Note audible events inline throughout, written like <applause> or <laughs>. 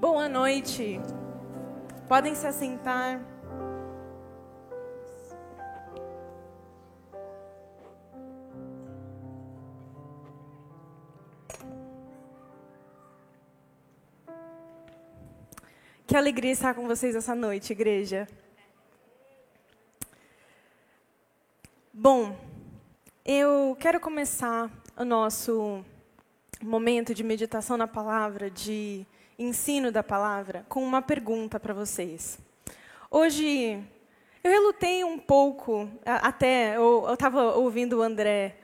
Boa noite. Podem se assentar. Que alegria estar com vocês essa noite, igreja. Bom, eu quero começar o nosso momento de meditação na palavra, de ensino da palavra, com uma pergunta para vocês. Hoje, eu relutei um pouco, até, eu estava ouvindo o André,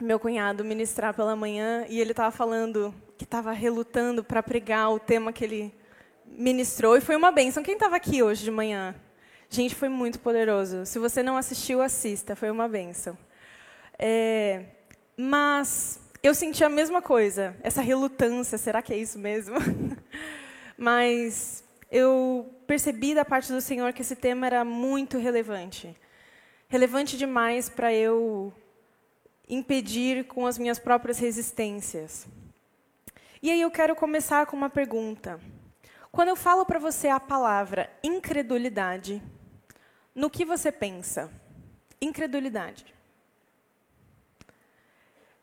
meu cunhado, ministrar pela manhã, e ele estava falando que estava relutando para pregar o tema que ele ministrou, e foi uma benção. Quem estava aqui hoje de manhã? Gente, foi muito poderoso. Se você não assistiu, assista, foi uma benção. É, mas eu senti a mesma coisa, essa relutância, será que é isso mesmo? <laughs> Mas eu percebi da parte do Senhor que esse tema era muito relevante. Relevante demais para eu impedir com as minhas próprias resistências. E aí eu quero começar com uma pergunta. Quando eu falo para você a palavra incredulidade, no que você pensa? Incredulidade.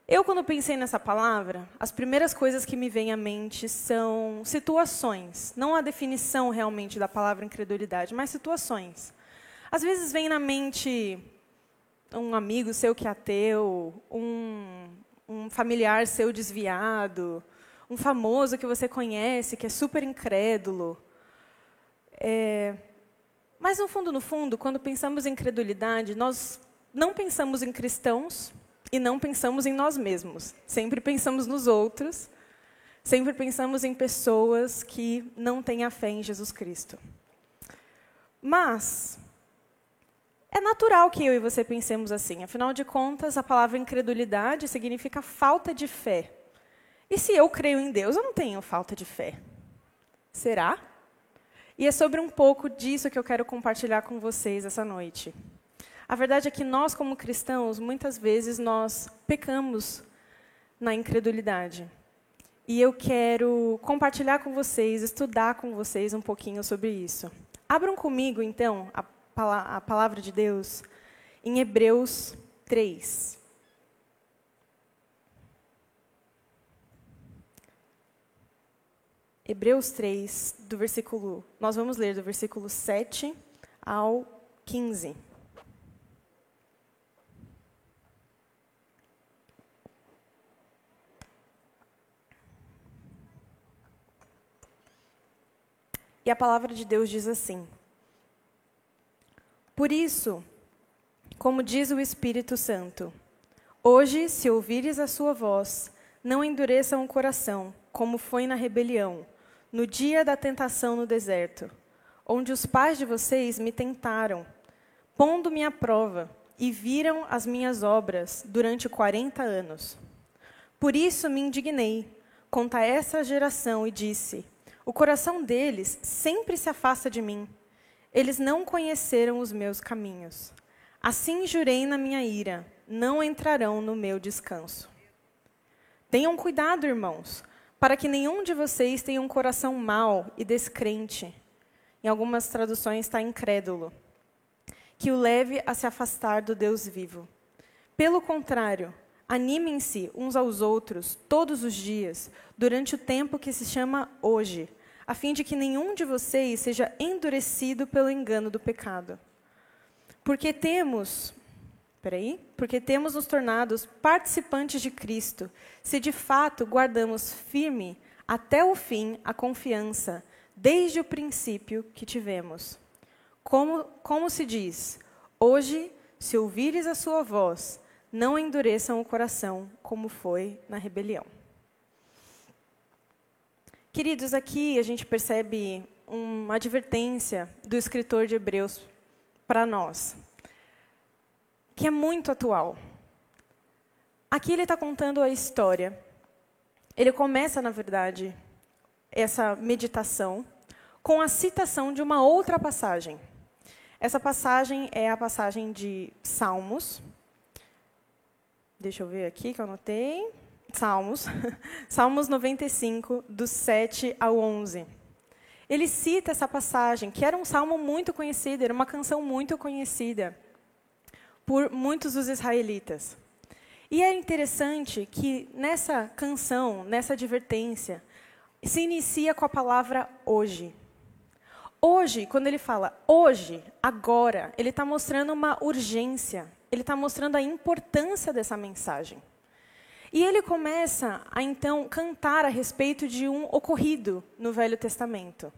Eu, quando pensei nessa palavra, as primeiras coisas que me vêm à mente são situações, não a definição realmente da palavra incredulidade, mas situações. Às vezes vem na mente um amigo seu que é ateu, um, um familiar seu desviado, um famoso que você conhece que é super incrédulo. É, mas, no fundo, no fundo, quando pensamos em incredulidade, nós não pensamos em cristãos, e não pensamos em nós mesmos. Sempre pensamos nos outros, sempre pensamos em pessoas que não têm a fé em Jesus Cristo. Mas é natural que eu e você pensemos assim. Afinal de contas, a palavra incredulidade significa falta de fé. E se eu creio em Deus, eu não tenho falta de fé. Será? E é sobre um pouco disso que eu quero compartilhar com vocês essa noite. A verdade é que nós, como cristãos, muitas vezes nós pecamos na incredulidade. E eu quero compartilhar com vocês, estudar com vocês um pouquinho sobre isso. Abram comigo, então, a, a palavra de Deus em Hebreus 3. Hebreus 3, do versículo. Nós vamos ler do versículo 7 ao 15. E a palavra de Deus diz assim: Por isso, como diz o Espírito Santo, hoje, se ouvires a sua voz, não endureçam o coração, como foi na rebelião, no dia da tentação no deserto, onde os pais de vocês me tentaram, pondo-me à prova, e viram as minhas obras durante quarenta anos. Por isso me indignei contra essa geração e disse: o coração deles sempre se afasta de mim. Eles não conheceram os meus caminhos. Assim jurei na minha ira: não entrarão no meu descanso. Tenham cuidado, irmãos, para que nenhum de vocês tenha um coração mau e descrente. Em algumas traduções está incrédulo. Que o leve a se afastar do Deus vivo. Pelo contrário, animem-se uns aos outros todos os dias, durante o tempo que se chama hoje a fim de que nenhum de vocês seja endurecido pelo engano do pecado. Porque temos, peraí, porque temos nos tornados participantes de Cristo, se de fato guardamos firme até o fim a confiança, desde o princípio que tivemos. Como, como se diz, hoje, se ouvires a sua voz, não endureçam o coração, como foi na rebelião. Queridos, aqui a gente percebe uma advertência do escritor de Hebreus para nós, que é muito atual. Aqui ele está contando a história. Ele começa, na verdade, essa meditação com a citação de uma outra passagem. Essa passagem é a passagem de Salmos. Deixa eu ver aqui que eu anotei. Salmos, <laughs> Salmos 95, do 7 ao 11. Ele cita essa passagem, que era um salmo muito conhecido, era uma canção muito conhecida por muitos dos israelitas. E é interessante que nessa canção, nessa advertência, se inicia com a palavra hoje. Hoje, quando ele fala hoje, agora, ele está mostrando uma urgência, ele está mostrando a importância dessa mensagem. E ele começa a então cantar a respeito de um ocorrido no Velho Testamento.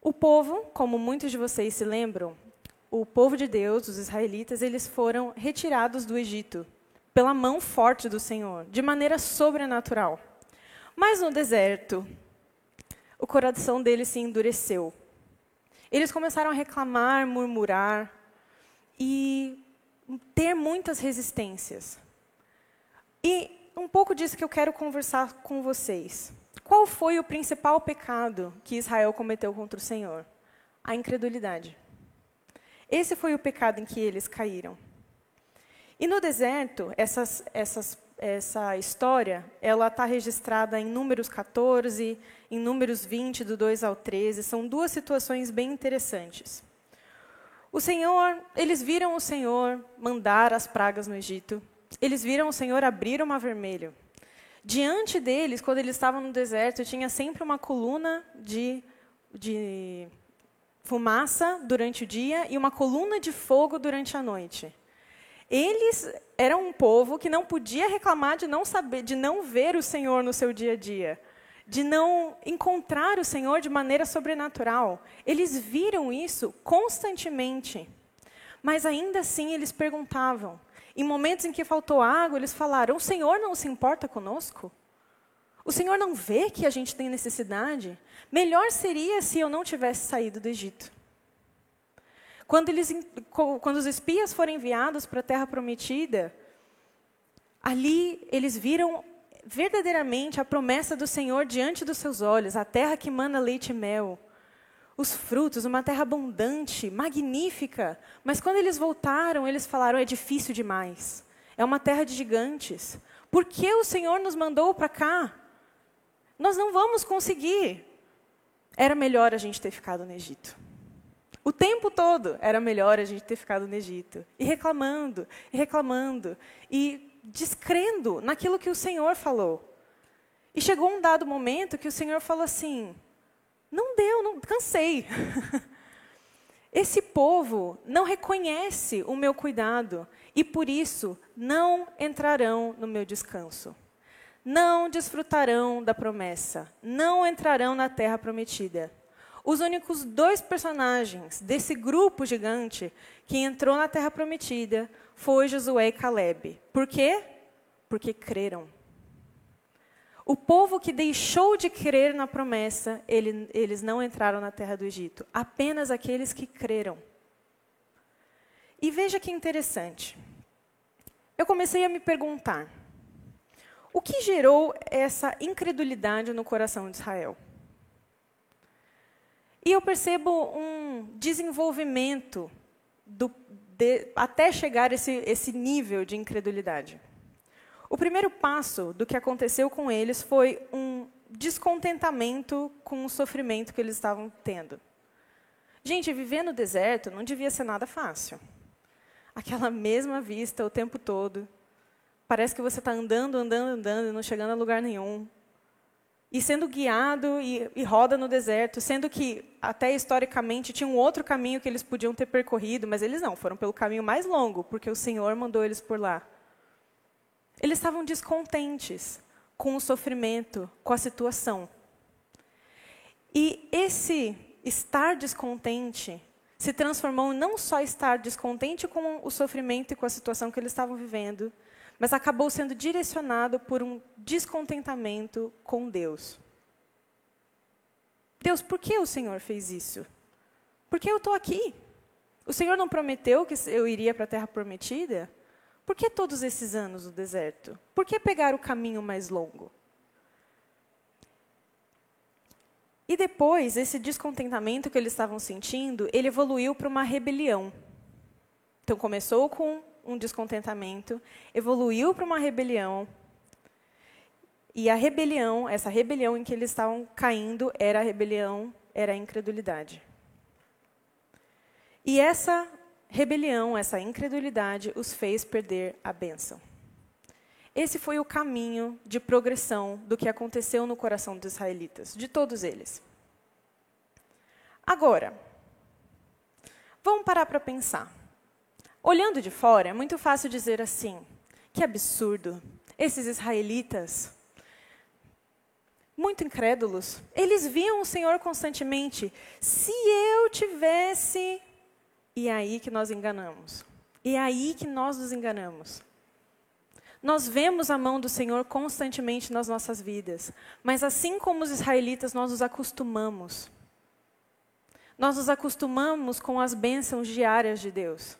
O povo, como muitos de vocês se lembram, o povo de Deus, os israelitas, eles foram retirados do Egito pela mão forte do Senhor, de maneira sobrenatural. Mas no deserto, o coração deles se endureceu. Eles começaram a reclamar, murmurar e ter muitas resistências. E um pouco disso que eu quero conversar com vocês. Qual foi o principal pecado que Israel cometeu contra o Senhor? A incredulidade. Esse foi o pecado em que eles caíram. E no deserto, essas, essas, essa história, ela está registrada em Números 14, em Números 20, do 2 ao 13. São duas situações bem interessantes. O Senhor, eles viram o Senhor mandar as pragas no Egito. Eles viram o Senhor abrir o mar vermelho. Diante deles, quando eles estavam no deserto, tinha sempre uma coluna de, de fumaça durante o dia e uma coluna de fogo durante a noite. Eles eram um povo que não podia reclamar de não saber, de não ver o Senhor no seu dia a dia, de não encontrar o Senhor de maneira sobrenatural. Eles viram isso constantemente. Mas ainda assim eles perguntavam: em momentos em que faltou água, eles falaram: O Senhor não se importa conosco? O Senhor não vê que a gente tem necessidade? Melhor seria se eu não tivesse saído do Egito. Quando, eles, quando os espias foram enviados para a terra prometida, ali eles viram verdadeiramente a promessa do Senhor diante dos seus olhos, a terra que mana leite e mel os frutos, uma terra abundante, magnífica. Mas quando eles voltaram, eles falaram: é difícil demais. É uma terra de gigantes. Por que o Senhor nos mandou para cá? Nós não vamos conseguir. Era melhor a gente ter ficado no Egito. O tempo todo era melhor a gente ter ficado no Egito. E reclamando, e reclamando, e descrendo naquilo que o Senhor falou. E chegou um dado momento que o Senhor falou assim: não deu, não cansei. <laughs> Esse povo não reconhece o meu cuidado e por isso não entrarão no meu descanso. Não desfrutarão da promessa, não entrarão na terra prometida. Os únicos dois personagens desse grupo gigante que entrou na terra prometida foi Josué e Caleb. Por quê? Porque creram. O povo que deixou de crer na promessa, ele, eles não entraram na terra do Egito. Apenas aqueles que creram. E veja que interessante. Eu comecei a me perguntar: o que gerou essa incredulidade no coração de Israel? E eu percebo um desenvolvimento do, de, até chegar esse, esse nível de incredulidade. O primeiro passo do que aconteceu com eles foi um descontentamento com o sofrimento que eles estavam tendo. Gente, viver no deserto não devia ser nada fácil. Aquela mesma vista o tempo todo. Parece que você está andando, andando, andando e não chegando a lugar nenhum. E sendo guiado e, e, roda no deserto, sendo que até historicamente tinha um outro caminho que eles podiam ter percorrido, mas eles não, foram pelo caminho mais longo, porque o Senhor mandou eles por lá. Eles estavam descontentes com o sofrimento, com a situação. E esse estar descontente se transformou em não só estar descontente com o sofrimento e com a situação que eles estavam vivendo, mas acabou sendo direcionado por um descontentamento com Deus. Deus, por que o Senhor fez isso? Por que eu estou aqui? O Senhor não prometeu que eu iria para a terra prometida? Por que todos esses anos no deserto? Por que pegar o caminho mais longo? E depois, esse descontentamento que eles estavam sentindo, ele evoluiu para uma rebelião. Então, começou com um descontentamento, evoluiu para uma rebelião, E a rebelião, essa rebelião em que eles estavam caindo, era a rebelião, era a incredulidade. E essa rebelião, essa incredulidade, os fez perder a bênção. Esse foi o caminho de progressão do que aconteceu no coração dos israelitas, de todos eles. Agora, vamos parar para pensar. Olhando de fora, é muito fácil dizer assim: que absurdo, esses israelitas, muito incrédulos, eles viam o Senhor constantemente. Se eu tivesse. E é aí que nós enganamos. E é aí que nós nos enganamos. Nós vemos a mão do Senhor constantemente nas nossas vidas, mas assim como os israelitas, nós nos acostumamos. Nós nos acostumamos com as bênçãos diárias de Deus.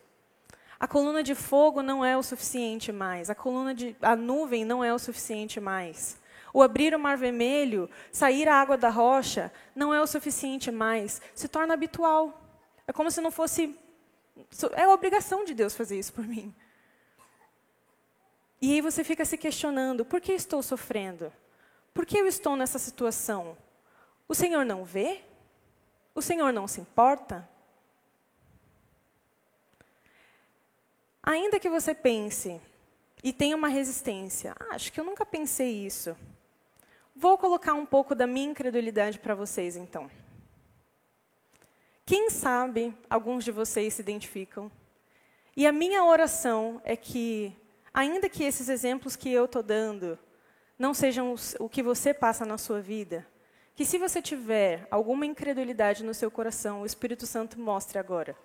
A coluna de fogo não é o suficiente mais, a coluna de a nuvem não é o suficiente mais. O abrir o mar vermelho, sair a água da rocha, não é o suficiente mais. Se torna habitual. É como se não fosse. É a obrigação de Deus fazer isso por mim. E aí você fica se questionando: por que estou sofrendo? Por que eu estou nessa situação? O Senhor não vê? O Senhor não se importa? Ainda que você pense e tenha uma resistência, ah, acho que eu nunca pensei isso. Vou colocar um pouco da minha incredulidade para vocês, então. Quem sabe alguns de vocês se identificam? E a minha oração é que, ainda que esses exemplos que eu estou dando não sejam o que você passa na sua vida, que se você tiver alguma incredulidade no seu coração, o Espírito Santo mostre agora.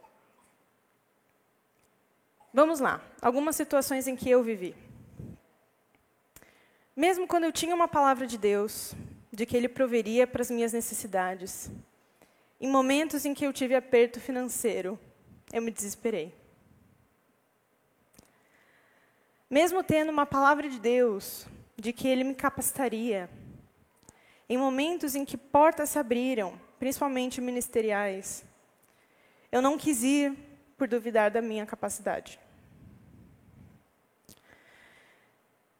Vamos lá, algumas situações em que eu vivi. Mesmo quando eu tinha uma palavra de Deus, de que Ele proveria para as minhas necessidades, em momentos em que eu tive aperto financeiro, eu me desesperei. Mesmo tendo uma palavra de Deus, de que Ele me capacitaria, em momentos em que portas se abriram, principalmente ministeriais, eu não quis ir por duvidar da minha capacidade.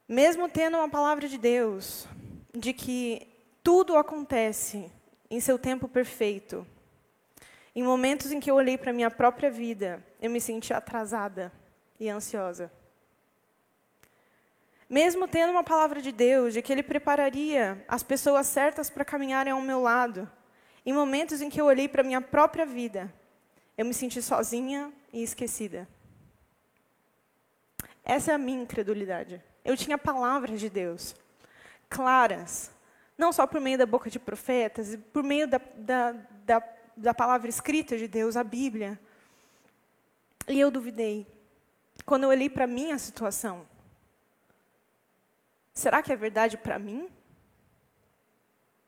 Mesmo tendo uma palavra de Deus, de que tudo acontece em seu tempo perfeito, em momentos em que eu olhei para a minha própria vida, eu me senti atrasada e ansiosa. Mesmo tendo uma palavra de Deus, de que Ele prepararia as pessoas certas para caminharem ao meu lado, em momentos em que eu olhei para a minha própria vida, eu me senti sozinha e esquecida. Essa é a minha incredulidade. Eu tinha palavras de Deus, claras, não só por meio da boca de profetas, por meio da, da, da, da palavra escrita de Deus, a Bíblia. E eu duvidei. Quando eu olhei para a minha situação, será que é verdade para mim?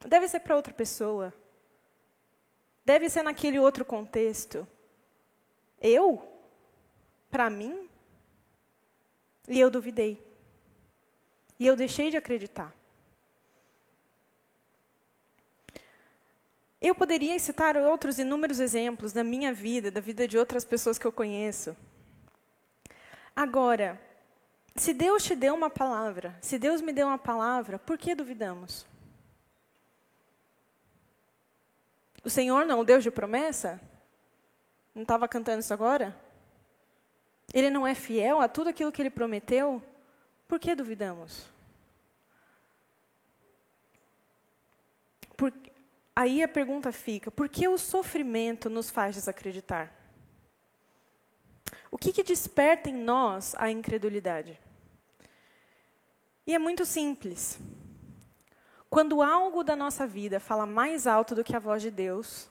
Deve ser para outra pessoa. Deve ser naquele outro contexto. Eu? Para mim? E eu duvidei. E eu deixei de acreditar. Eu poderia citar outros inúmeros exemplos da minha vida, da vida de outras pessoas que eu conheço. Agora, se Deus te deu uma palavra, se Deus me deu uma palavra, por que duvidamos? O Senhor não é o Deus de promessa? Não estava cantando isso agora? Ele não é fiel a tudo aquilo que ele prometeu? Por que duvidamos? Por, aí a pergunta fica: por que o sofrimento nos faz desacreditar? O que, que desperta em nós a incredulidade? E é muito simples. Quando algo da nossa vida fala mais alto do que a voz de Deus,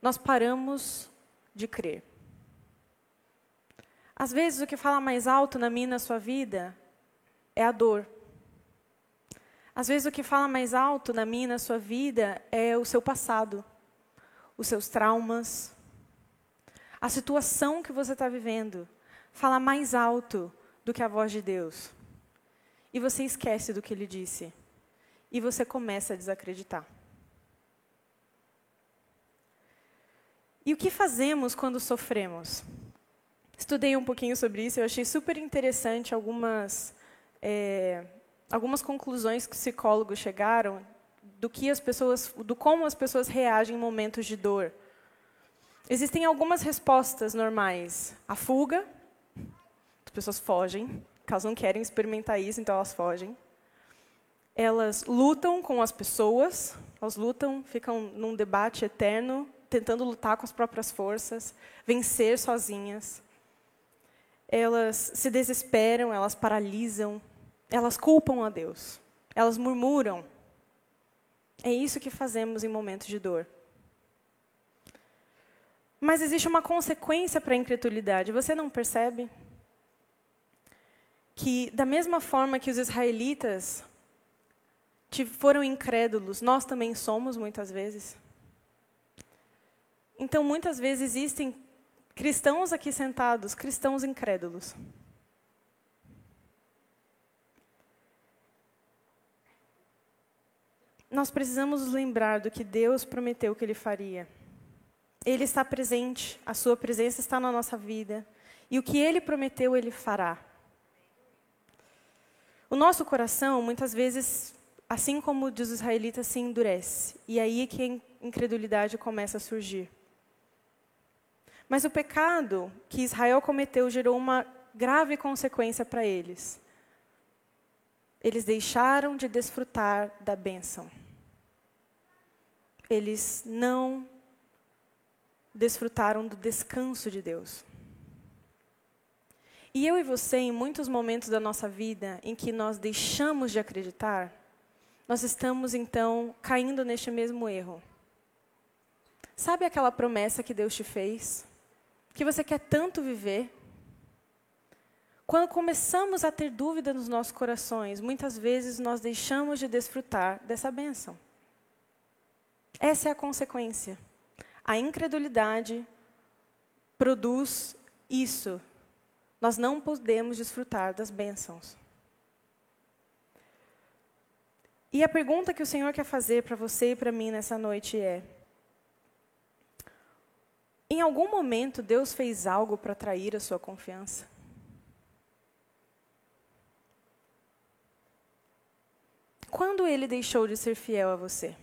nós paramos de crer. Às vezes, o que fala mais alto na minha e na sua vida é a dor. Às vezes o que fala mais alto na minha na sua vida é o seu passado, os seus traumas, a situação que você está vivendo. Fala mais alto do que a voz de Deus. E você esquece do que ele disse. E você começa a desacreditar. E o que fazemos quando sofremos? Estudei um pouquinho sobre isso, eu achei super interessante algumas é, algumas conclusões que psicólogos chegaram do que as pessoas, do como as pessoas reagem em momentos de dor. Existem algumas respostas normais. A fuga, as pessoas fogem, caso não querem experimentar isso, então elas fogem. Elas lutam com as pessoas, elas lutam, ficam num debate eterno, tentando lutar com as próprias forças, vencer sozinhas. Elas se desesperam, elas paralisam, elas culpam a Deus, elas murmuram. É isso que fazemos em momentos de dor. Mas existe uma consequência para a incredulidade, você não percebe? Que, da mesma forma que os israelitas foram incrédulos, nós também somos muitas vezes. Então, muitas vezes existem cristãos aqui sentados, cristãos incrédulos. Nós precisamos nos lembrar do que Deus prometeu que Ele faria. Ele está presente, a Sua presença está na nossa vida. E o que Ele prometeu, Ele fará. O nosso coração, muitas vezes, assim como o dos israelitas, se endurece. E aí é que a incredulidade começa a surgir. Mas o pecado que Israel cometeu gerou uma grave consequência para eles. Eles deixaram de desfrutar da bênção eles não desfrutaram do descanso de Deus. E eu e você, em muitos momentos da nossa vida em que nós deixamos de acreditar, nós estamos então caindo neste mesmo erro. Sabe aquela promessa que Deus te fez? Que você quer tanto viver? Quando começamos a ter dúvida nos nossos corações, muitas vezes nós deixamos de desfrutar dessa bênção. Essa é a consequência. A incredulidade produz isso. Nós não podemos desfrutar das bênçãos. E a pergunta que o Senhor quer fazer para você e para mim nessa noite é: em algum momento Deus fez algo para atrair a sua confiança? Quando ele deixou de ser fiel a você?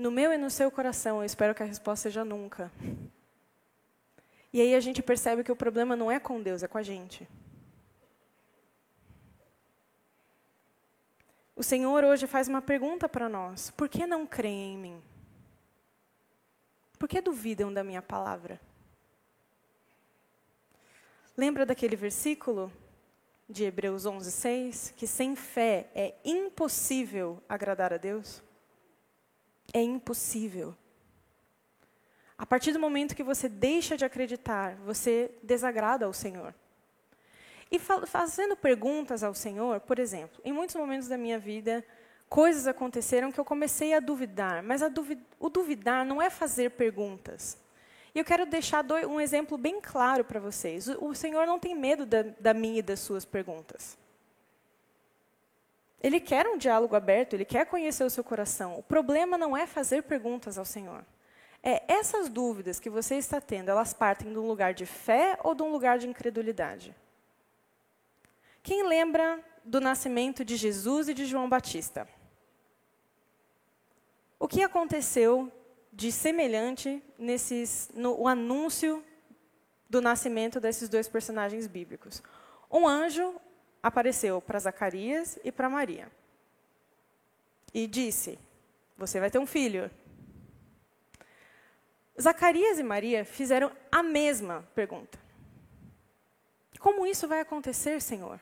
No meu e no seu coração, eu espero que a resposta seja nunca. E aí a gente percebe que o problema não é com Deus, é com a gente. O Senhor hoje faz uma pergunta para nós: por que não creem em mim? Por que duvidam da minha palavra? Lembra daquele versículo de Hebreus 11, 6? Que sem fé é impossível agradar a Deus? É impossível. A partir do momento que você deixa de acreditar, você desagrada ao Senhor. E fazendo perguntas ao Senhor, por exemplo, em muitos momentos da minha vida, coisas aconteceram que eu comecei a duvidar, mas a duvid o duvidar não é fazer perguntas. E eu quero deixar um exemplo bem claro para vocês. O, o, Senhor não tem medo da, da minha e das suas perguntas. Ele quer um diálogo aberto, ele quer conhecer o seu coração. O problema não é fazer perguntas ao Senhor. É essas dúvidas que você está tendo, elas partem de um lugar de fé ou de um lugar de incredulidade? Quem lembra do nascimento de Jesus e de João Batista? O que aconteceu de semelhante nesses, no anúncio do nascimento desses dois personagens bíblicos? Um anjo apareceu para Zacarias e para Maria. E disse: Você vai ter um filho. Zacarias e Maria fizeram a mesma pergunta: Como isso vai acontecer, Senhor?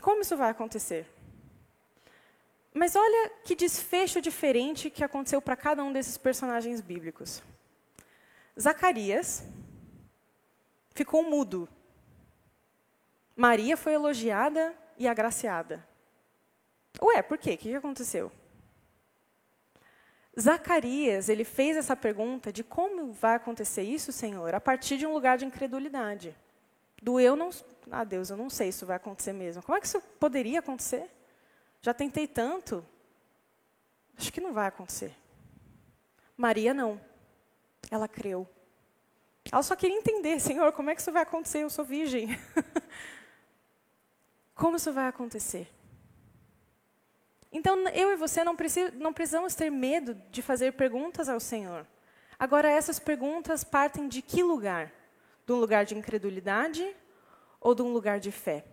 Como isso vai acontecer? Mas olha que desfecho diferente que aconteceu para cada um desses personagens bíblicos. Zacarias ficou mudo Maria foi elogiada e agraciada. Ué, por quê? O que aconteceu? Zacarias, ele fez essa pergunta de como vai acontecer isso, Senhor, a partir de um lugar de incredulidade. Do eu não, ah, Deus, eu não sei se isso vai acontecer mesmo. Como é que isso poderia acontecer? Já tentei tanto. Acho que não vai acontecer. Maria não. Ela creu. Ela só queria entender, Senhor, como é que isso vai acontecer? Eu sou virgem. <laughs> como isso vai acontecer? Então, eu e você não, não precisamos ter medo de fazer perguntas ao Senhor. Agora, essas perguntas partem de que lugar? De um lugar de incredulidade ou de um lugar de fé?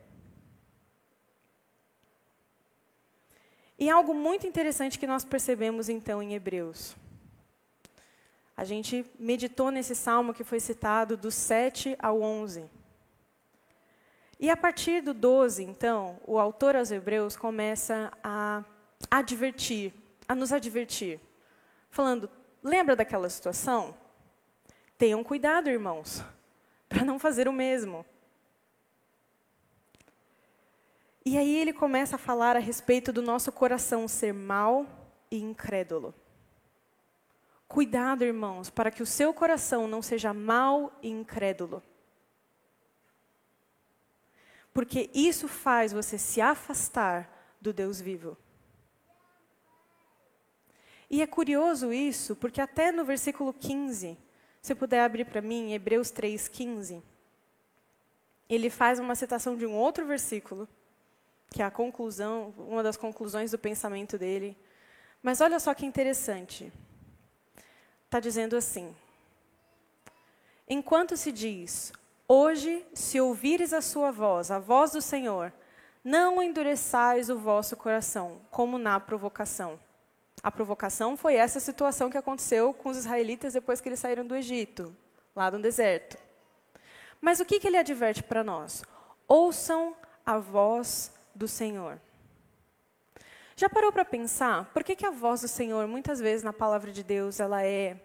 E algo muito interessante que nós percebemos então em Hebreus. A gente meditou nesse salmo que foi citado do 7 ao 11. E a partir do 12, então, o autor aos Hebreus começa a advertir, a nos advertir, falando: lembra daquela situação? Tenham cuidado, irmãos, para não fazer o mesmo. E aí ele começa a falar a respeito do nosso coração ser mau e incrédulo. Cuidado, irmãos, para que o seu coração não seja mau e incrédulo. Porque isso faz você se afastar do Deus vivo. E é curioso isso, porque até no versículo 15, se puder abrir para mim, Hebreus 3,15, ele faz uma citação de um outro versículo, que é a conclusão, uma das conclusões do pensamento dele. Mas olha só que interessante está dizendo assim: Enquanto se diz, hoje, se ouvires a sua voz, a voz do Senhor, não endureçais o vosso coração, como na provocação. A provocação foi essa situação que aconteceu com os israelitas depois que eles saíram do Egito, lá no deserto. Mas o que, que ele adverte para nós? Ouçam a voz do Senhor. Já parou para pensar por que, que a voz do Senhor, muitas vezes na palavra de Deus, ela é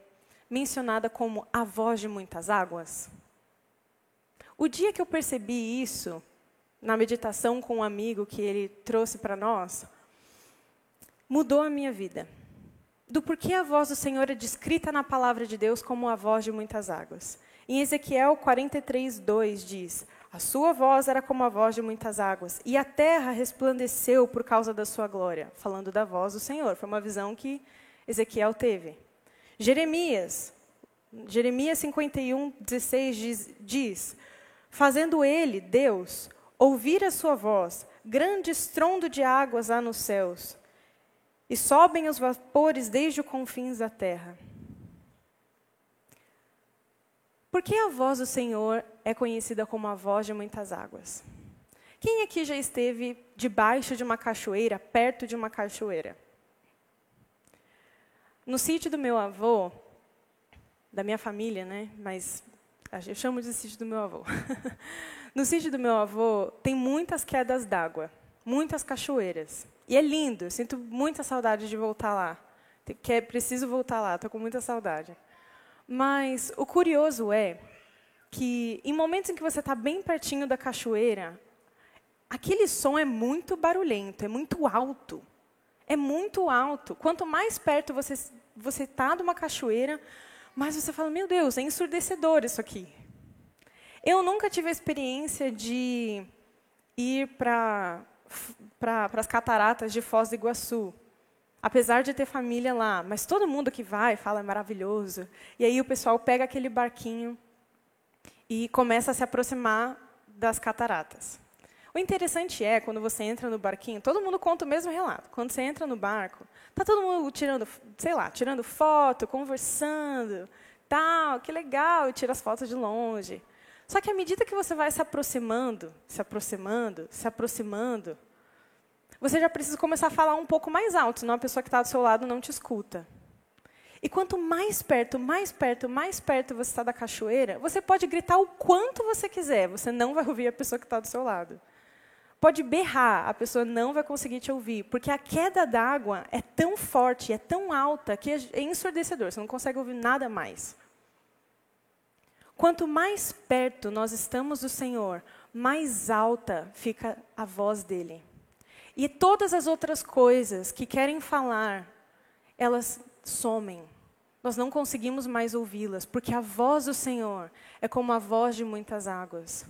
mencionada como a voz de muitas águas? O dia que eu percebi isso, na meditação com um amigo que ele trouxe para nós, mudou a minha vida. Do porquê a voz do Senhor é descrita na palavra de Deus como a voz de muitas águas. Em Ezequiel 43, 2 diz: a sua voz era como a voz de muitas águas, e a terra resplandeceu por causa da sua glória. Falando da voz do Senhor. Foi uma visão que Ezequiel teve. Jeremias, Jeremias 51, 16 diz, diz: Fazendo ele, Deus, ouvir a sua voz, grande estrondo de águas há nos céus, e sobem os vapores desde os confins da terra. Por que a voz do Senhor é conhecida como a voz de muitas águas? Quem aqui já esteve debaixo de uma cachoeira, perto de uma cachoeira? No sítio do meu avô, da minha família, né? Mas eu chamo de sítio do meu avô. <laughs> no sítio do meu avô tem muitas quedas d'água, muitas cachoeiras. E é lindo, eu sinto muita saudade de voltar lá. Que é preciso voltar lá, estou com muita saudade. Mas o curioso é que em momentos em que você está bem pertinho da cachoeira, aquele som é muito barulhento, é muito alto. É muito alto. Quanto mais perto você você está de uma cachoeira, mais você fala, meu Deus, é ensurdecedor isso aqui. Eu nunca tive a experiência de ir para pra, as cataratas de Foz do Iguaçu apesar de ter família lá, mas todo mundo que vai fala é maravilhoso. E aí o pessoal pega aquele barquinho e começa a se aproximar das cataratas. O interessante é, quando você entra no barquinho, todo mundo conta o mesmo relato. Quando você entra no barco, tá todo mundo tirando, sei lá, tirando foto, conversando, tal, que legal, e tira as fotos de longe. Só que à medida que você vai se aproximando, se aproximando, se aproximando, você já precisa começar a falar um pouco mais alto, senão a pessoa que está do seu lado não te escuta. E quanto mais perto, mais perto, mais perto você está da cachoeira, você pode gritar o quanto você quiser, você não vai ouvir a pessoa que está do seu lado. Pode berrar, a pessoa não vai conseguir te ouvir, porque a queda d'água é tão forte, é tão alta, que é ensurdecedor, você não consegue ouvir nada mais. Quanto mais perto nós estamos do Senhor, mais alta fica a voz dele. E todas as outras coisas que querem falar, elas somem. Nós não conseguimos mais ouvi-las, porque a voz do Senhor é como a voz de muitas águas.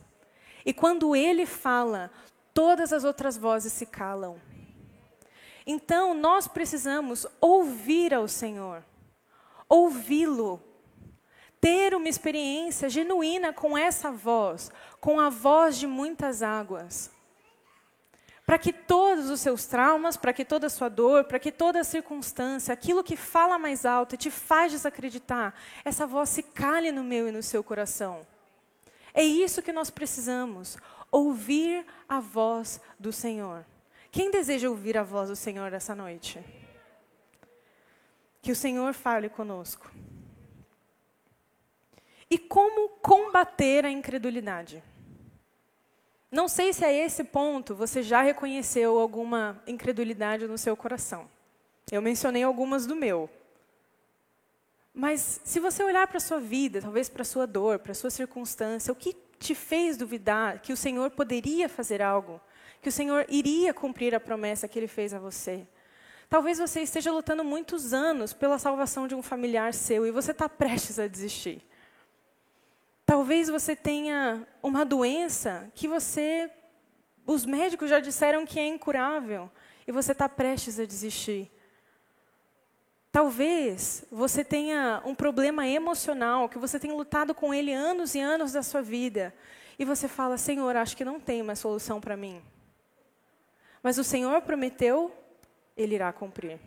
E quando ele fala, todas as outras vozes se calam. Então, nós precisamos ouvir ao Senhor, ouvi-lo, ter uma experiência genuína com essa voz, com a voz de muitas águas. Para que todos os seus traumas, para que toda a sua dor, para que toda a circunstância, aquilo que fala mais alto e te faz desacreditar, essa voz se cale no meu e no seu coração. É isso que nós precisamos, ouvir a voz do Senhor. Quem deseja ouvir a voz do Senhor essa noite? Que o Senhor fale conosco. E como combater a incredulidade? Não sei se a esse ponto você já reconheceu alguma incredulidade no seu coração. Eu mencionei algumas do meu. Mas se você olhar para a sua vida, talvez para a sua dor, para a sua circunstância, o que te fez duvidar que o Senhor poderia fazer algo, que o Senhor iria cumprir a promessa que Ele fez a você? Talvez você esteja lutando muitos anos pela salvação de um familiar seu e você está prestes a desistir. Talvez você tenha uma doença que você, os médicos já disseram que é incurável e você está prestes a desistir. Talvez você tenha um problema emocional que você tem lutado com ele anos e anos da sua vida e você fala: Senhor, acho que não tem mais solução para mim. Mas o Senhor prometeu, ele irá cumprir.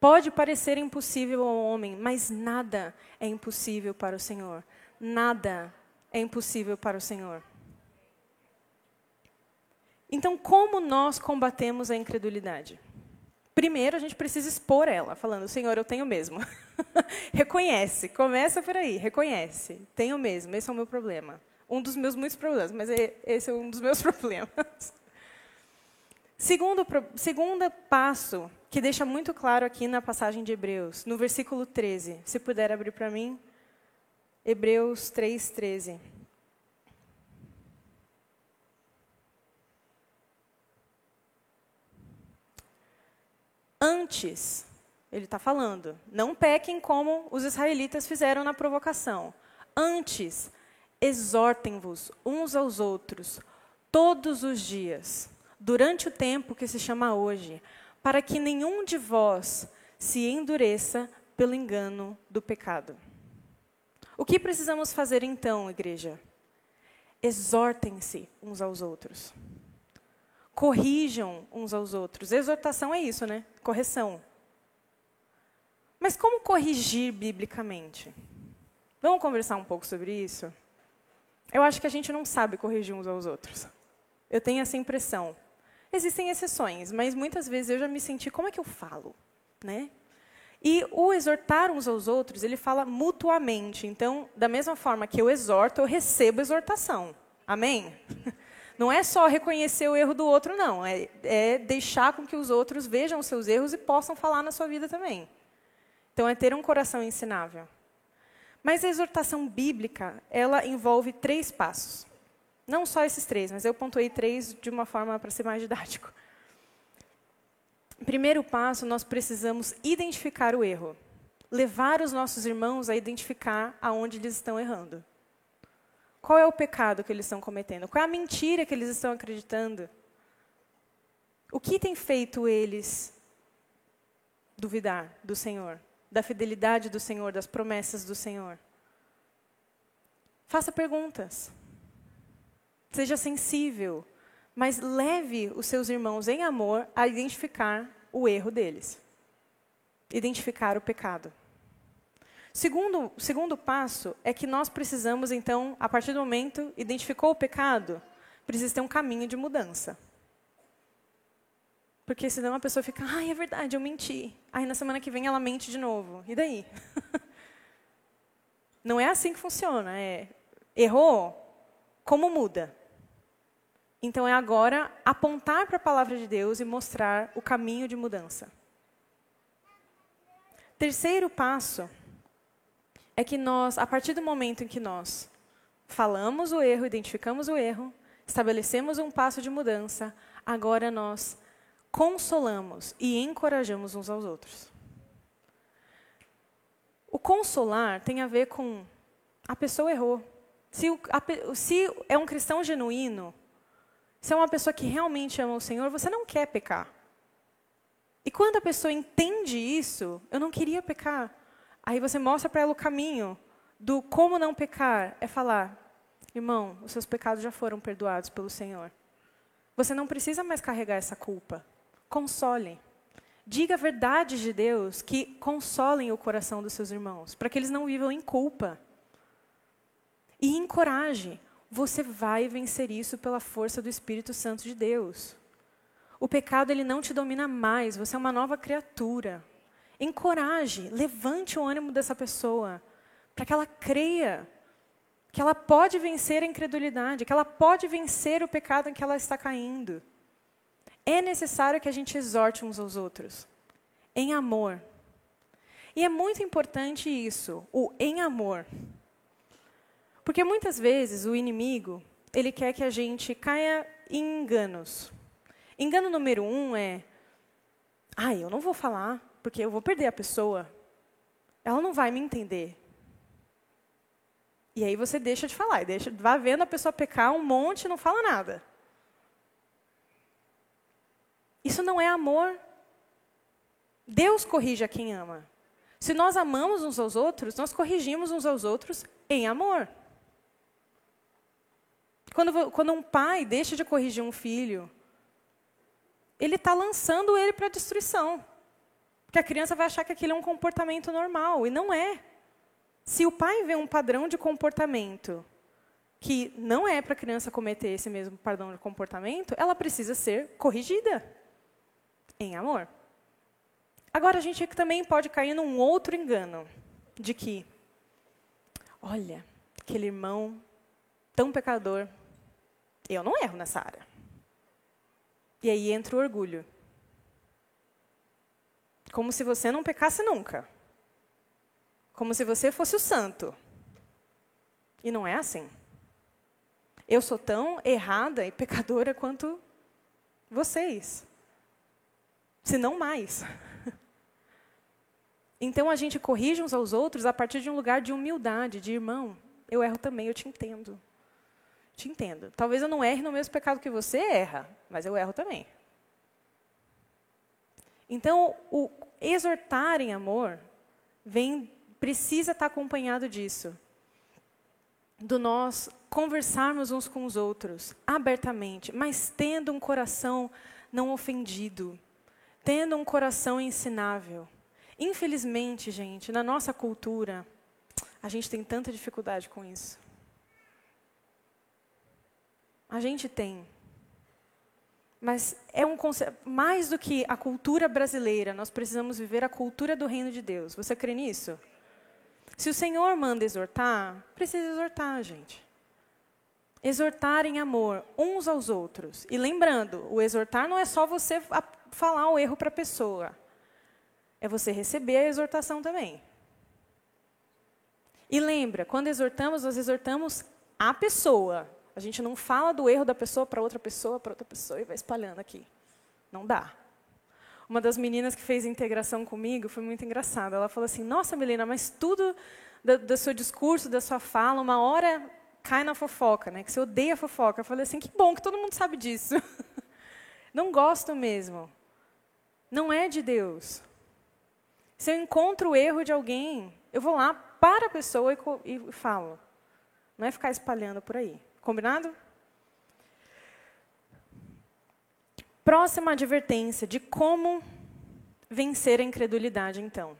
Pode parecer impossível ao homem, mas nada é impossível para o Senhor nada é impossível para o Senhor. Então, como nós combatemos a incredulidade? Primeiro, a gente precisa expor ela, falando: Senhor, eu tenho mesmo. <laughs> reconhece, começa por aí, reconhece. Tenho mesmo, esse é o meu problema. Um dos meus muitos problemas, mas esse é um dos meus <laughs> problemas. Segundo, segundo passo, que deixa muito claro aqui na passagem de Hebreus, no versículo 13. Se puder abrir para mim. Hebreus 3,13. Antes, ele está falando, não pequem como os israelitas fizeram na provocação. Antes, exortem-vos uns aos outros, todos os dias, durante o tempo que se chama hoje, para que nenhum de vós se endureça pelo engano do pecado. O que precisamos fazer então, igreja? Exortem-se uns aos outros. Corrijam uns aos outros. Exortação é isso, né? Correção. Mas como corrigir biblicamente? Vamos conversar um pouco sobre isso? Eu acho que a gente não sabe corrigir uns aos outros. Eu tenho essa impressão. Existem exceções, mas muitas vezes eu já me senti, como é que eu falo? Né? E o exortar uns aos outros, ele fala mutuamente. Então, da mesma forma que eu exorto, eu recebo exortação. Amém? <laughs> Não é só reconhecer o erro do outro, não. É, é deixar com que os outros vejam os seus erros e possam falar na sua vida também. Então, é ter um coração ensinável. Mas a exortação bíblica, ela envolve três passos. Não só esses três, mas eu pontuei três de uma forma para ser mais didático. Primeiro passo, nós precisamos identificar o erro. Levar os nossos irmãos a identificar aonde eles estão errando. Qual é o pecado que eles estão cometendo? Qual é a mentira que eles estão acreditando? O que tem feito eles duvidar do Senhor, da fidelidade do Senhor, das promessas do Senhor? Faça perguntas. Seja sensível mas leve os seus irmãos em amor a identificar o erro deles, identificar o pecado. Segundo, segundo passo é que nós precisamos, então, a partir do momento, identificou o pecado, precisa ter um caminho de mudança. Porque senão a pessoa fica, ai, é verdade, eu menti. Aí na semana que vem ela mente de novo. E daí? <laughs> Não é assim que funciona. É, errou, como muda? Então é agora apontar para a palavra de Deus e mostrar o caminho de mudança. Terceiro passo é que nós, a partir do momento em que nós falamos o erro, identificamos o erro, estabelecemos um passo de mudança, agora nós consolamos e encorajamos uns aos outros. O consolar tem a ver com a pessoa errou. Se, a, se é um cristão genuíno, se é uma pessoa que realmente ama o Senhor, você não quer pecar. E quando a pessoa entende isso, eu não queria pecar. Aí você mostra para ela o caminho do como não pecar. É falar, irmão, os seus pecados já foram perdoados pelo Senhor. Você não precisa mais carregar essa culpa. Console. Diga verdades de Deus que consolem o coração dos seus irmãos, para que eles não vivam em culpa. E encoraje. Você vai vencer isso pela força do Espírito Santo de Deus. O pecado ele não te domina mais, você é uma nova criatura. Encoraje, levante o ânimo dessa pessoa, para que ela creia que ela pode vencer a incredulidade, que ela pode vencer o pecado em que ela está caindo. É necessário que a gente exorte uns aos outros, em amor. E é muito importante isso, o em amor. Porque muitas vezes o inimigo, ele quer que a gente caia em enganos. Engano número um é, ah, eu não vou falar, porque eu vou perder a pessoa. Ela não vai me entender. E aí você deixa de falar, deixa, vai vendo a pessoa pecar um monte e não fala nada. Isso não é amor. Deus corrige a quem ama. Se nós amamos uns aos outros, nós corrigimos uns aos outros em amor. Quando, quando um pai deixa de corrigir um filho, ele está lançando ele para a destruição. Porque a criança vai achar que aquilo é um comportamento normal, e não é. Se o pai vê um padrão de comportamento que não é para a criança cometer esse mesmo padrão de comportamento, ela precisa ser corrigida em amor. Agora, a gente também pode cair num outro engano, de que, olha, aquele irmão tão pecador, eu não erro nessa área. E aí entra o orgulho. Como se você não pecasse nunca. Como se você fosse o santo. E não é assim. Eu sou tão errada e pecadora quanto vocês. Se não mais. <laughs> Então a gente corrige uns aos outros a partir de um lugar de humildade, de irmão, eu erro também, eu te entendo. Te entendo. Talvez eu não erre no mesmo pecado que você erra, mas eu erro também. Então, o exortar em amor vem, precisa estar acompanhado disso. Do nós conversarmos uns com os outros abertamente, mas tendo um coração não ofendido, tendo um coração ensinável. Infelizmente, gente, na nossa cultura, a gente tem tanta dificuldade com isso. A gente tem. Mas é um conceito, mais do que a cultura brasileira, nós precisamos viver a cultura do reino de Deus. Você crê nisso? Se o Senhor manda exortar, precisa exortar, gente. Exortar em amor uns aos outros. E lembrando, o exortar não é só você falar o erro para a pessoa. É você receber a exortação também. E lembra, quando exortamos, nós exortamos a pessoa, a gente não fala do erro da pessoa para outra pessoa, para outra pessoa e vai espalhando aqui. Não dá. Uma das meninas que fez integração comigo foi muito engraçada. Ela falou assim: Nossa, Melina, mas tudo do, do seu discurso, da sua fala, uma hora cai na fofoca, né? Que você odeia fofoca. Eu falei assim: Que bom que todo mundo sabe disso. <laughs> Não gosto mesmo. Não é de Deus. Se eu encontro o erro de alguém, eu vou lá para a pessoa e, e falo. Não é ficar espalhando por aí. Combinado? Próxima advertência de como vencer a incredulidade, então.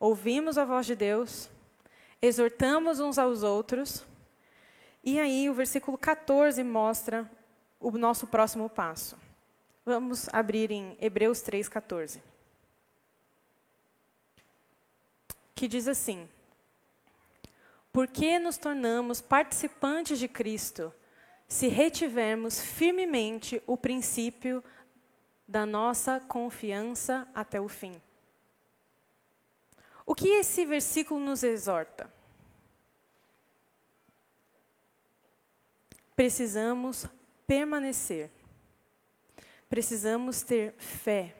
Ouvimos a voz de Deus, exortamos uns aos outros, e aí o versículo 14 mostra o nosso próximo passo. Vamos abrir em Hebreus 3,14. Que diz assim: porque nos tornamos participantes de Cristo se retivermos firmemente o princípio da nossa confiança até o fim. O que esse versículo nos exorta? Precisamos permanecer. Precisamos ter fé.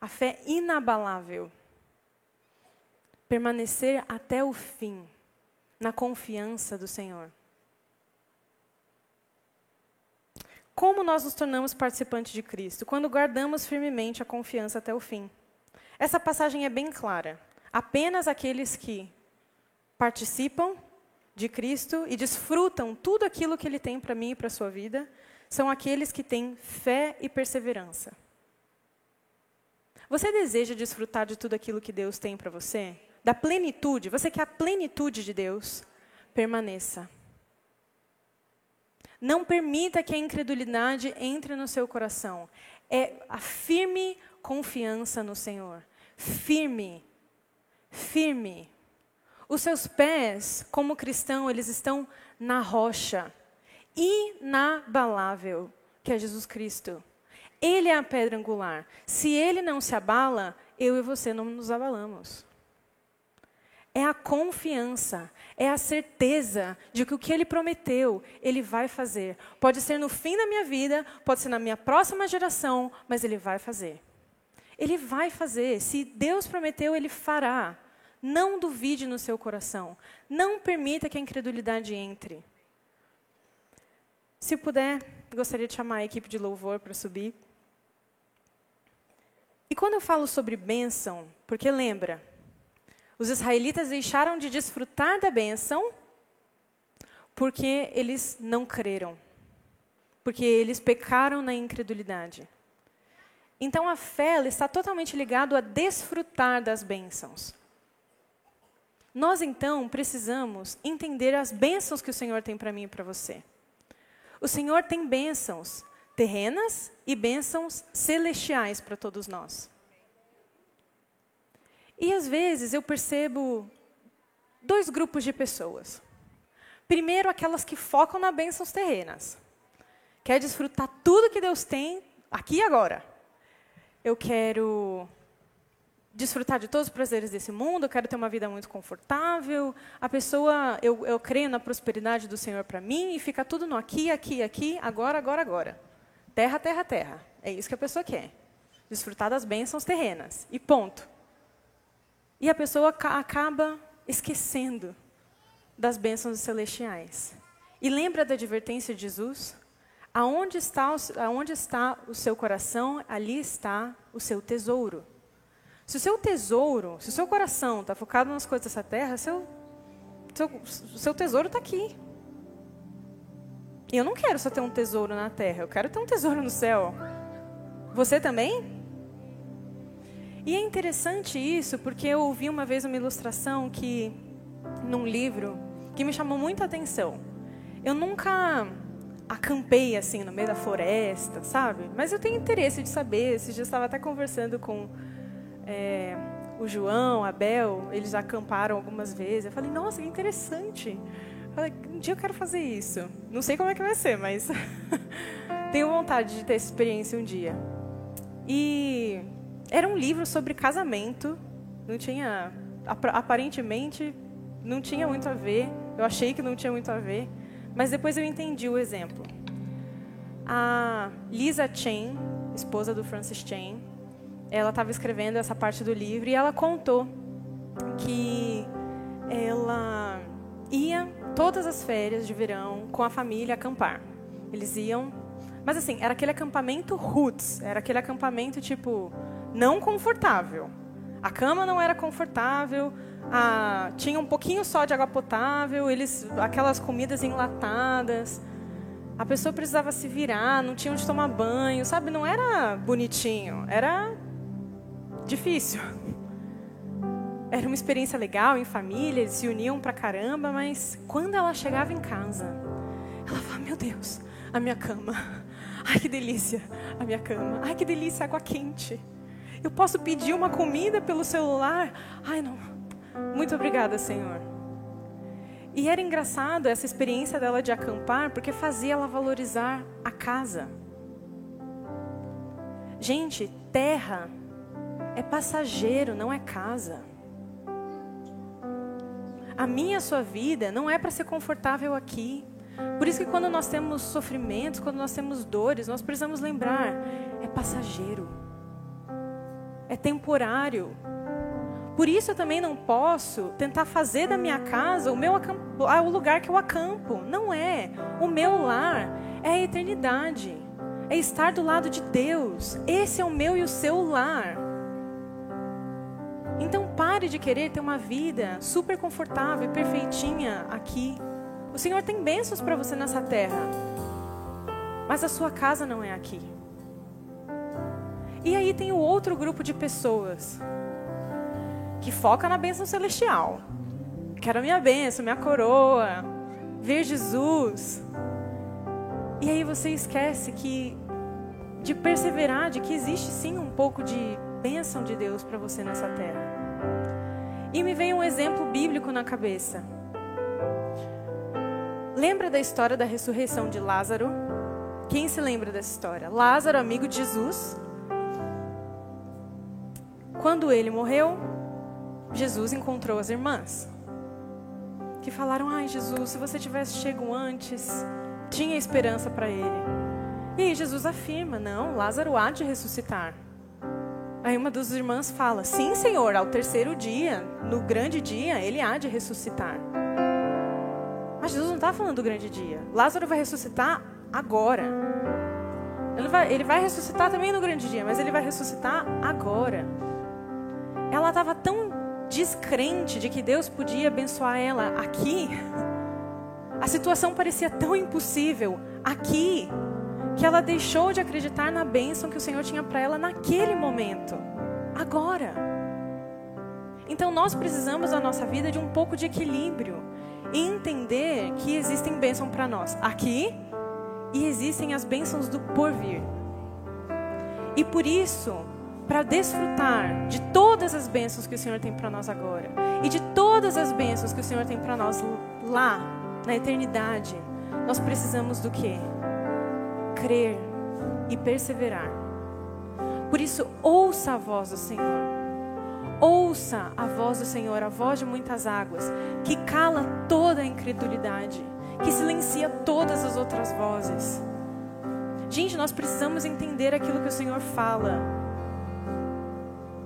A fé inabalável. Permanecer até o fim na confiança do Senhor. Como nós nos tornamos participantes de Cristo? Quando guardamos firmemente a confiança até o fim. Essa passagem é bem clara. Apenas aqueles que participam de Cristo e desfrutam tudo aquilo que Ele tem para mim e para a sua vida são aqueles que têm fé e perseverança. Você deseja desfrutar de tudo aquilo que Deus tem para você? Da plenitude? Você quer a plenitude de Deus? Permaneça. Não permita que a incredulidade entre no seu coração. É a firme confiança no Senhor. Firme. Firme. Os seus pés, como cristão, eles estão na rocha inabalável, que é Jesus Cristo. Ele é a pedra angular. Se ele não se abala, eu e você não nos abalamos. É a confiança, é a certeza de que o que ele prometeu, ele vai fazer. Pode ser no fim da minha vida, pode ser na minha próxima geração, mas ele vai fazer. Ele vai fazer. Se Deus prometeu, ele fará. Não duvide no seu coração. Não permita que a incredulidade entre. Se puder, gostaria de chamar a equipe de louvor para subir. E quando eu falo sobre bênção, porque lembra, os israelitas deixaram de desfrutar da bênção porque eles não creram, porque eles pecaram na incredulidade. Então a fé está totalmente ligada a desfrutar das bênçãos. Nós então precisamos entender as bênçãos que o Senhor tem para mim e para você. O Senhor tem bênçãos terrenas e bênçãos celestiais para todos nós. E às vezes eu percebo dois grupos de pessoas. Primeiro, aquelas que focam nas bênçãos terrenas. Quer desfrutar tudo que Deus tem aqui e agora. Eu quero desfrutar de todos os prazeres desse mundo, eu quero ter uma vida muito confortável. A pessoa, eu, eu creio na prosperidade do Senhor para mim e fica tudo no aqui, aqui, aqui, agora, agora, agora. Terra, terra, terra. É isso que a pessoa quer. Desfrutar das bênçãos terrenas. E ponto. E a pessoa acaba esquecendo das bênçãos celestiais. E lembra da advertência de Jesus? Aonde está, aonde está o seu coração, ali está o seu tesouro. Se o seu tesouro, se o seu coração está focado nas coisas dessa terra, seu, seu, seu tesouro está aqui. E eu não quero só ter um tesouro na terra, eu quero ter um tesouro no céu. Você também? E é interessante isso, porque eu ouvi uma vez uma ilustração que, num livro, que me chamou muita atenção. Eu nunca acampei assim no meio da floresta, sabe? Mas eu tenho interesse de saber. Dias eu estava até conversando com é, o João, a Bel, eles acamparam algumas vezes. Eu falei, nossa, que interessante. falei, um dia eu quero fazer isso. Não sei como é que vai ser, mas <laughs> tenho vontade de ter essa experiência um dia. E era um livro sobre casamento. Não tinha, aparentemente, não tinha muito a ver. Eu achei que não tinha muito a ver, mas depois eu entendi o exemplo. A Lisa Chen, esposa do Francis Chen, ela estava escrevendo essa parte do livro e ela contou que ela ia todas as férias de verão com a família acampar. Eles iam, mas assim, era aquele acampamento roots, era aquele acampamento tipo não confortável. A cama não era confortável, a, tinha um pouquinho só de água potável, eles aquelas comidas enlatadas. A pessoa precisava se virar, não tinha onde tomar banho, sabe? Não era bonitinho, era difícil. <laughs> Era uma experiência legal em família, eles se uniam pra caramba, mas quando ela chegava em casa, ela falava: Meu Deus, a minha cama. <laughs> Ai que delícia, a minha cama. Ai que delícia, água quente. Eu posso pedir uma comida pelo celular? Ai não. Muito obrigada, Senhor. E era engraçado essa experiência dela de acampar, porque fazia ela valorizar a casa. Gente, terra é passageiro, não é casa. A minha, a sua vida não é para ser confortável aqui. Por isso que quando nós temos sofrimentos, quando nós temos dores, nós precisamos lembrar, é passageiro. É temporário. Por isso eu também não posso tentar fazer da minha casa o meu ah, o lugar que eu acampo. Não é. O meu lar é a eternidade. É estar do lado de Deus. Esse é o meu e o seu lar. Então pare de querer ter uma vida super confortável e perfeitinha aqui. O Senhor tem bênçãos para você nessa terra. Mas a sua casa não é aqui. E aí tem o outro grupo de pessoas que foca na bênção celestial. Quero a minha bênção, minha coroa, ver Jesus. E aí você esquece que de perseverar, de que existe sim um pouco de bênção de Deus para você nessa terra. E me vem um exemplo bíblico na cabeça. Lembra da história da ressurreição de Lázaro? Quem se lembra dessa história? Lázaro, amigo de Jesus. Quando ele morreu, Jesus encontrou as irmãs. Que falaram: Ai, Jesus, se você tivesse chego antes, tinha esperança para ele. E aí Jesus afirma: Não, Lázaro há de ressuscitar. Aí uma das irmãs fala: Sim, Senhor, ao terceiro dia, no grande dia, ele há de ressuscitar. Mas Jesus não está falando do grande dia. Lázaro vai ressuscitar agora. Ele vai, ele vai ressuscitar também no grande dia, mas ele vai ressuscitar agora. Ela estava tão descrente de que Deus podia abençoar ela aqui. A situação parecia tão impossível aqui que ela deixou de acreditar na bênção que o Senhor tinha para ela naquele momento, agora. Então nós precisamos na nossa vida de um pouco de equilíbrio e entender que existem bênçãos para nós aqui e existem as bênçãos do porvir. E por isso, para desfrutar de todas as bênçãos que o Senhor tem para nós agora e de todas as bênçãos que o Senhor tem para nós lá na eternidade, nós precisamos do quê? Crer e perseverar. Por isso, ouça a voz do Senhor. Ouça a voz do Senhor, a voz de muitas águas, que cala toda a incredulidade, que silencia todas as outras vozes. Gente, nós precisamos entender aquilo que o Senhor fala.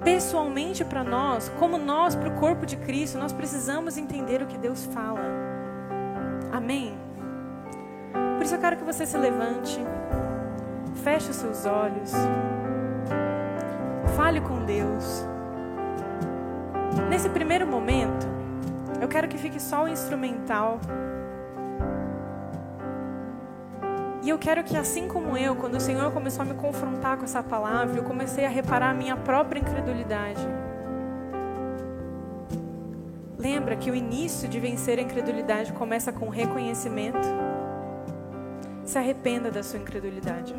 Pessoalmente para nós, como nós para o corpo de Cristo, nós precisamos entender o que Deus fala. Amém? Por isso eu quero que você se levante, feche os seus olhos, fale com Deus. Nesse primeiro momento, eu quero que fique só o instrumental. E eu quero que, assim como eu, quando o Senhor começou a me confrontar com essa palavra, eu comecei a reparar a minha própria incredulidade. Lembra que o início de vencer a incredulidade começa com reconhecimento? Se arrependa da sua incredulidade.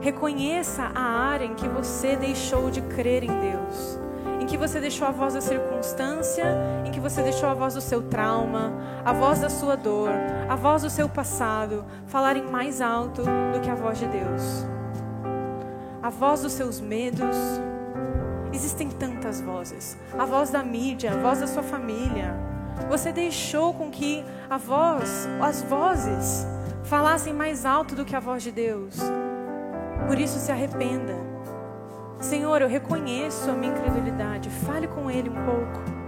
Reconheça a área em que você deixou de crer em Deus que você deixou a voz da circunstância, em que você deixou a voz do seu trauma, a voz da sua dor, a voz do seu passado falarem mais alto do que a voz de Deus. A voz dos seus medos. Existem tantas vozes. A voz da mídia, a voz da sua família. Você deixou com que a voz, as vozes falassem mais alto do que a voz de Deus. Por isso se arrependa. Senhor, eu reconheço a minha incredulidade. Fale com Ele um pouco.